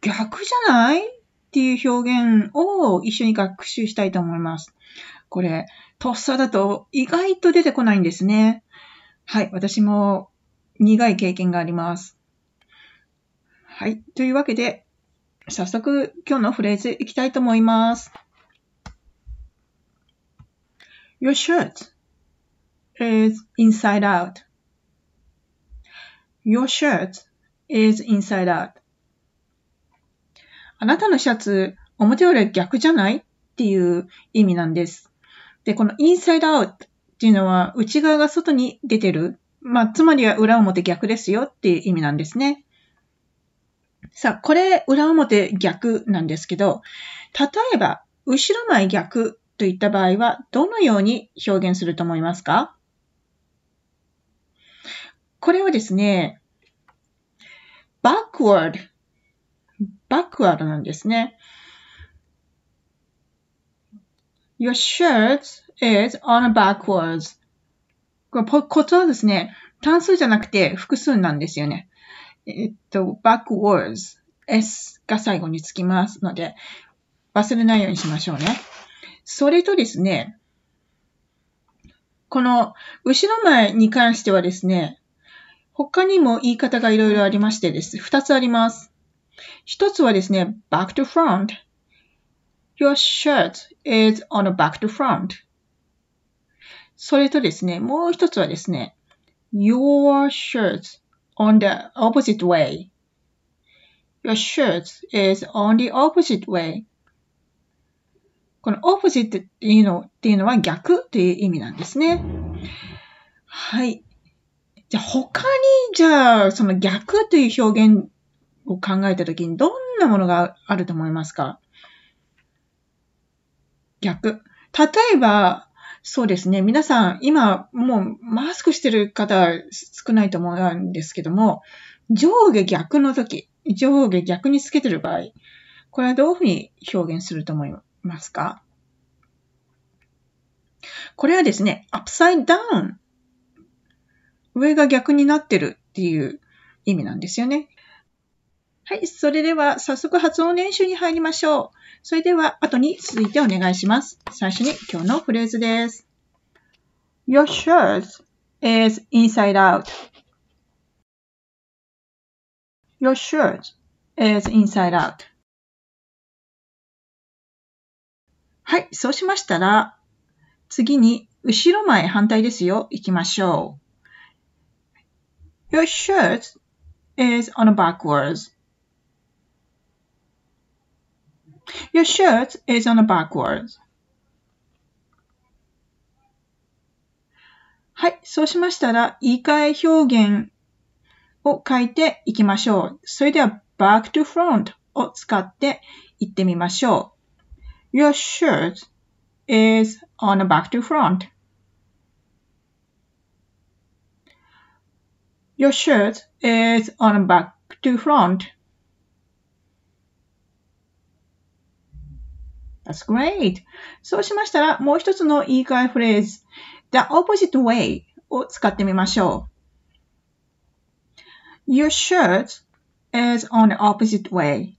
逆じゃない？っていう表現を一緒に学習したいと思います。これ、とっさだと意外と出てこないんですね。はい、私も苦い経験があります。はい、というわけで、早速今日のフレーズいきたいと思います。Your shirt is inside out. Your shirt is inside out. あなたのシャツ、表裏逆じゃない？っていう意味なんです。で、この inside out っていうのは内側が外に出てる。まあ、つまりは裏表逆ですよっていう意味なんですね。さあ、これ裏表逆なんですけど、例えば、後ろ前逆といった場合は、どのように表現すると思いますか？これはですね、backward バックワードなんですね。Your shirt is on a backwards. これコツはですね、単数じゃなくて複数なんですよね。えっと、backwards。s が最後につきますので、忘れないようにしましょうね。それとですね、この後ろ前に関してはですね、他にも言い方がいろいろありましてです。二つあります。一つはですね、back to front. Your shirt is on a back to front. それとですね、もう一つはですね、your shirt on the opposite way. Your shirt is on the opposite way. この opposite っていうのっていうのは逆っていう意味なんですね。はい。じゃあ他に、じゃあその逆という表現を考えたときにどんなものがあると思いますか？逆。例えば、そうですね。皆さん、今、もうマスクしてる方少ないと思うんですけども、上下逆の時、上下逆につけてる場合、これはどういうふうに表現すると思いますか？これはですね、upside down。上が逆になってるっていう意味なんですよね。はい。それでは、早速発音練習に入りましょう。それでは、後に続いてお願いします。最初に今日のフレーズです。Your shirt is inside out. Your shirt is inside out. はい。そうしましたら、次に、後ろ前反対ですよ。行きましょう。Your shirt is on backwards. Your shirt is on a backwards. はい。そうしましたら、言い換え表現を書いていきましょう。それでは、back to front を使って言ってみましょう。Your shirt is on a back to front. Your shirt is on a back to front. That's great. そうしましたら、もう一つの言い換えフレーズ、the opposite way を使ってみましょう。Your shirt is on the opposite way.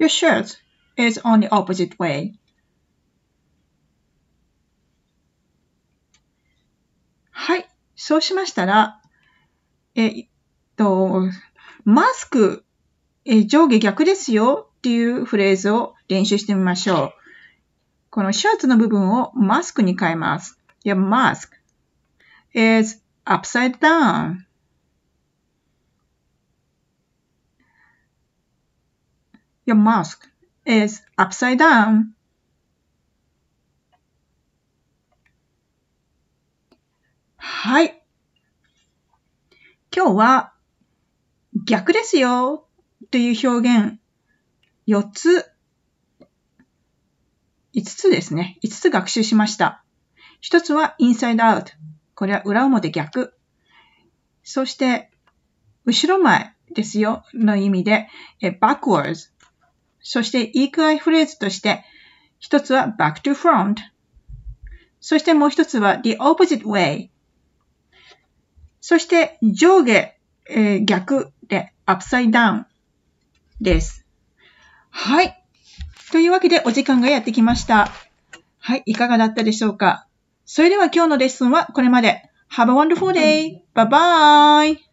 Your shirt is on the opposite way. はい。そうしましたら、えっと、マスクえ上下逆ですよっていうフレーズを練習してみましょう。このシャツの部分をマスクに変えます。Your mask is upside down. Your mask is upside down. はい。今日は逆ですよという表現、4つ、5つですね。5つ学習しました。1つは inside out。これは裏表逆。そして、後ろ前ですよの意味で、backwards。そして言い換えフレーズとして、一つは back to front。そしてもう一つは the opposite way。そして上下、えー、逆で upside down です。はい。というわけでお時間がやってきました。はい。いかがだったでしょうか？それでは今日のレッスンはこれまで。Have a wonderful day! Bye bye!